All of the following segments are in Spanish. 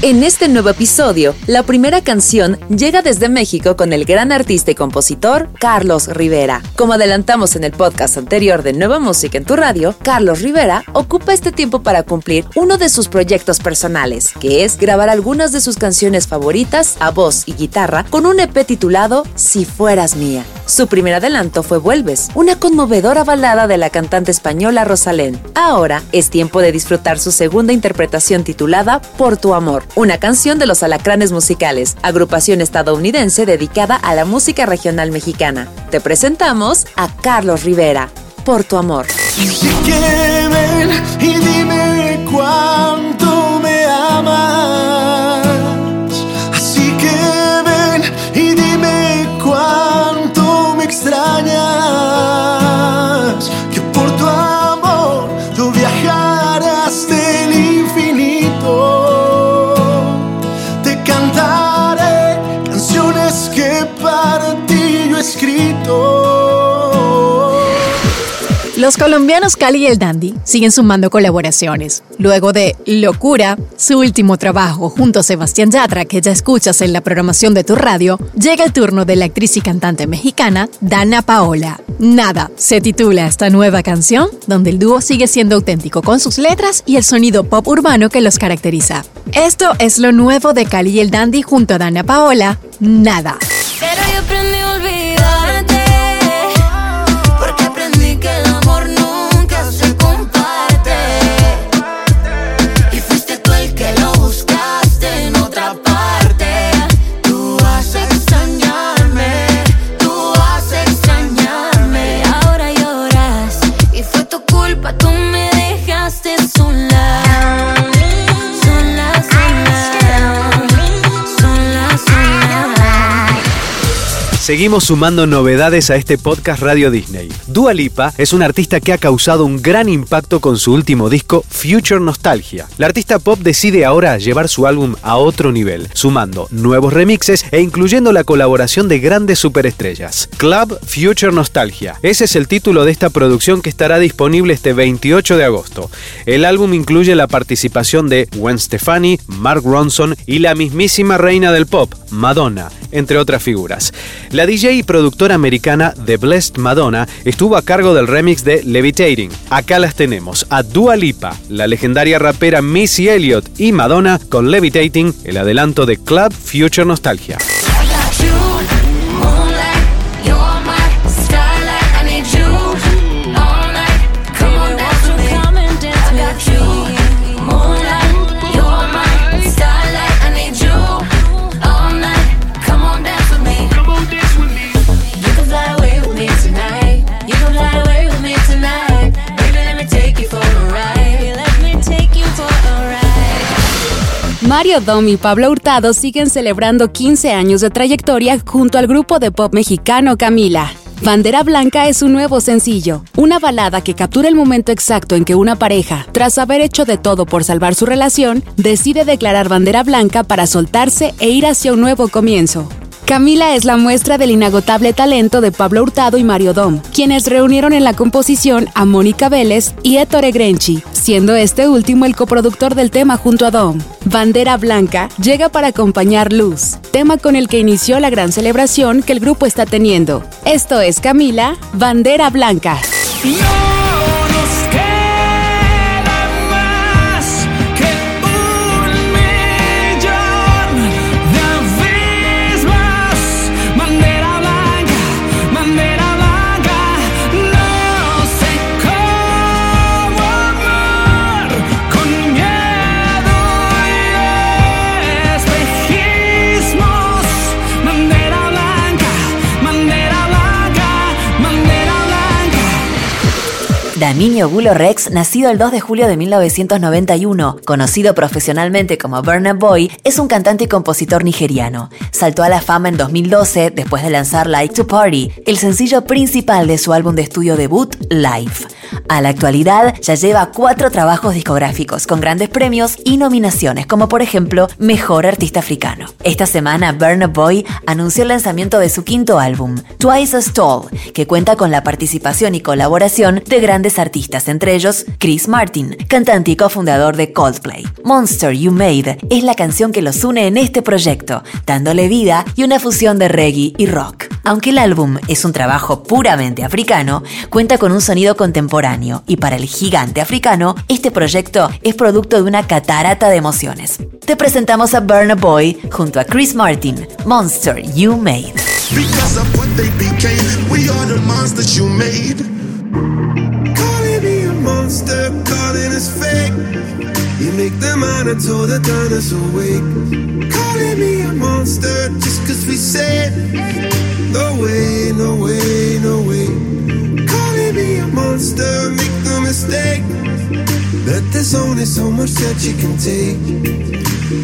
En este nuevo episodio, la primera canción llega desde México con el gran artista y compositor Carlos Rivera. Como adelantamos en el podcast anterior de Nueva Música en tu radio, Carlos Rivera ocupa este tiempo para cumplir uno de sus proyectos personales, que es grabar algunas de sus canciones favoritas a voz y guitarra con un EP titulado Si fueras mía. Su primer adelanto fue Vuelves, una conmovedora balada de la cantante española Rosalén. Ahora es tiempo de disfrutar su segunda interpretación titulada Por tu amor, una canción de los Alacranes Musicales, agrupación estadounidense dedicada a la música regional mexicana. Te presentamos a Carlos Rivera, Por tu amor. Los colombianos Cali y el Dandy siguen sumando colaboraciones. Luego de Locura, su último trabajo junto a Sebastián Yatra, que ya escuchas en la programación de tu radio, llega el turno de la actriz y cantante mexicana Dana Paola. Nada se titula esta nueva canción, donde el dúo sigue siendo auténtico con sus letras y el sonido pop urbano que los caracteriza. Esto es lo nuevo de Cali y el Dandy junto a Dana Paola, Nada. Seguimos sumando novedades a este podcast Radio Disney. Dua Lipa es una artista que ha causado un gran impacto con su último disco Future Nostalgia. La artista pop decide ahora llevar su álbum a otro nivel, sumando nuevos remixes e incluyendo la colaboración de grandes superestrellas. Club Future Nostalgia. Ese es el título de esta producción que estará disponible este 28 de agosto. El álbum incluye la participación de Gwen Stefani, Mark Ronson y la mismísima reina del pop, Madonna, entre otras figuras. La DJ y productora americana The Blessed Madonna estuvo a cargo del remix de Levitating. Acá las tenemos a Dua Lipa, la legendaria rapera Missy Elliott y Madonna con Levitating, el adelanto de Club Future Nostalgia. Mario Dom y Pablo Hurtado siguen celebrando 15 años de trayectoria junto al grupo de pop mexicano Camila. Bandera Blanca es un nuevo sencillo, una balada que captura el momento exacto en que una pareja, tras haber hecho de todo por salvar su relación, decide declarar bandera blanca para soltarse e ir hacia un nuevo comienzo. Camila es la muestra del inagotable talento de Pablo Hurtado y Mario Dom, quienes reunieron en la composición a Mónica Vélez y Ettore Grenchi, siendo este último el coproductor del tema junto a Dom. Bandera Blanca llega para acompañar Luz, tema con el que inició la gran celebración que el grupo está teniendo. Esto es Camila, Bandera Blanca. No Daminio Bulo Rex, nacido el 2 de julio de 1991, conocido profesionalmente como Burna Boy, es un cantante y compositor nigeriano. Saltó a la fama en 2012 después de lanzar Like to Party, el sencillo principal de su álbum de estudio debut, Life. A la actualidad ya lleva cuatro trabajos discográficos con grandes premios y nominaciones, como por ejemplo Mejor Artista Africano. Esta semana Burna Boy anunció el lanzamiento de su quinto álbum, Twice as Tall, que cuenta con la participación y colaboración de grandes artistas, entre ellos Chris Martin, cantante y cofundador de Coldplay. Monster You Made es la canción que los une en este proyecto, dándole vida y una fusión de reggae y rock. Aunque el álbum es un trabajo puramente africano, cuenta con un sonido contemporáneo y para el gigante africano, este proyecto es producto de una catarata de emociones. Te presentamos a Burna Boy junto a Chris Martin, Monster You Made. You make them monitor the dinosaur wake. Calling me a monster just cause we said, no way, no way, no way. Calling me a monster, make no mistake. That there's only so much that you can take.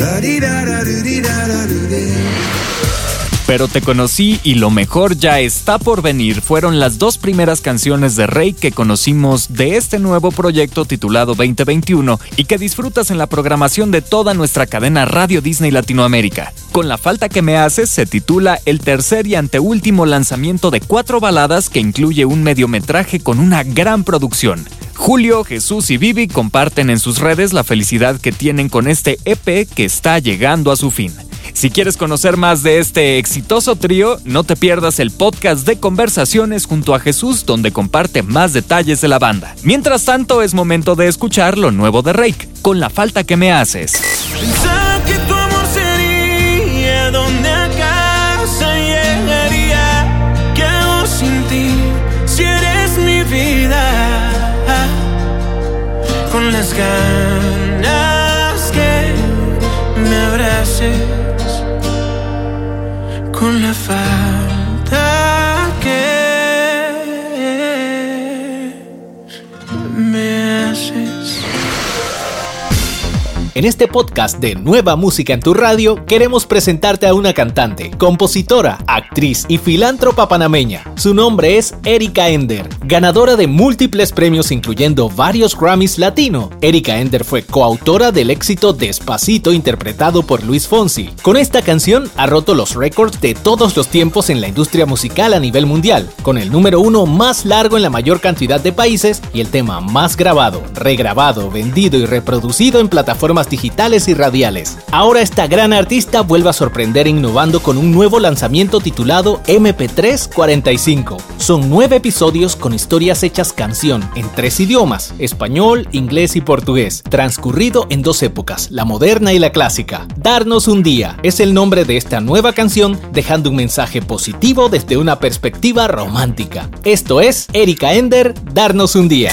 La di da da do di da da do dee. Pero te conocí y lo mejor ya está por venir fueron las dos primeras canciones de Rey que conocimos de este nuevo proyecto titulado 2021 y que disfrutas en la programación de toda nuestra cadena Radio Disney Latinoamérica. Con la falta que me haces se titula el tercer y anteúltimo lanzamiento de cuatro baladas que incluye un mediometraje con una gran producción. Julio, Jesús y Vivi comparten en sus redes la felicidad que tienen con este EP que está llegando a su fin. Si quieres conocer más de este exitoso trío, no te pierdas el podcast de conversaciones junto a Jesús donde comparte más detalles de la banda. Mientras tanto, es momento de escuchar lo nuevo de Rake, con la falta que me haces. Con las ganas abraces, con la falta En este podcast de Nueva Música en tu Radio queremos presentarte a una cantante, compositora, actriz y filántropa panameña. Su nombre es Erika Ender, ganadora de múltiples premios incluyendo varios Grammys Latino. Erika Ender fue coautora del éxito Despacito interpretado por Luis Fonsi. Con esta canción ha roto los récords de todos los tiempos en la industria musical a nivel mundial, con el número uno más largo en la mayor cantidad de países y el tema más grabado, regrabado, vendido y reproducido en plataformas digitales y radiales. Ahora esta gran artista vuelve a sorprender innovando con un nuevo lanzamiento titulado MP3 45. Son nueve episodios con historias hechas canción en tres idiomas, español, inglés y portugués, transcurrido en dos épocas, la moderna y la clásica. Darnos un día es el nombre de esta nueva canción, dejando un mensaje positivo desde una perspectiva romántica. Esto es Erika Ender, Darnos un día.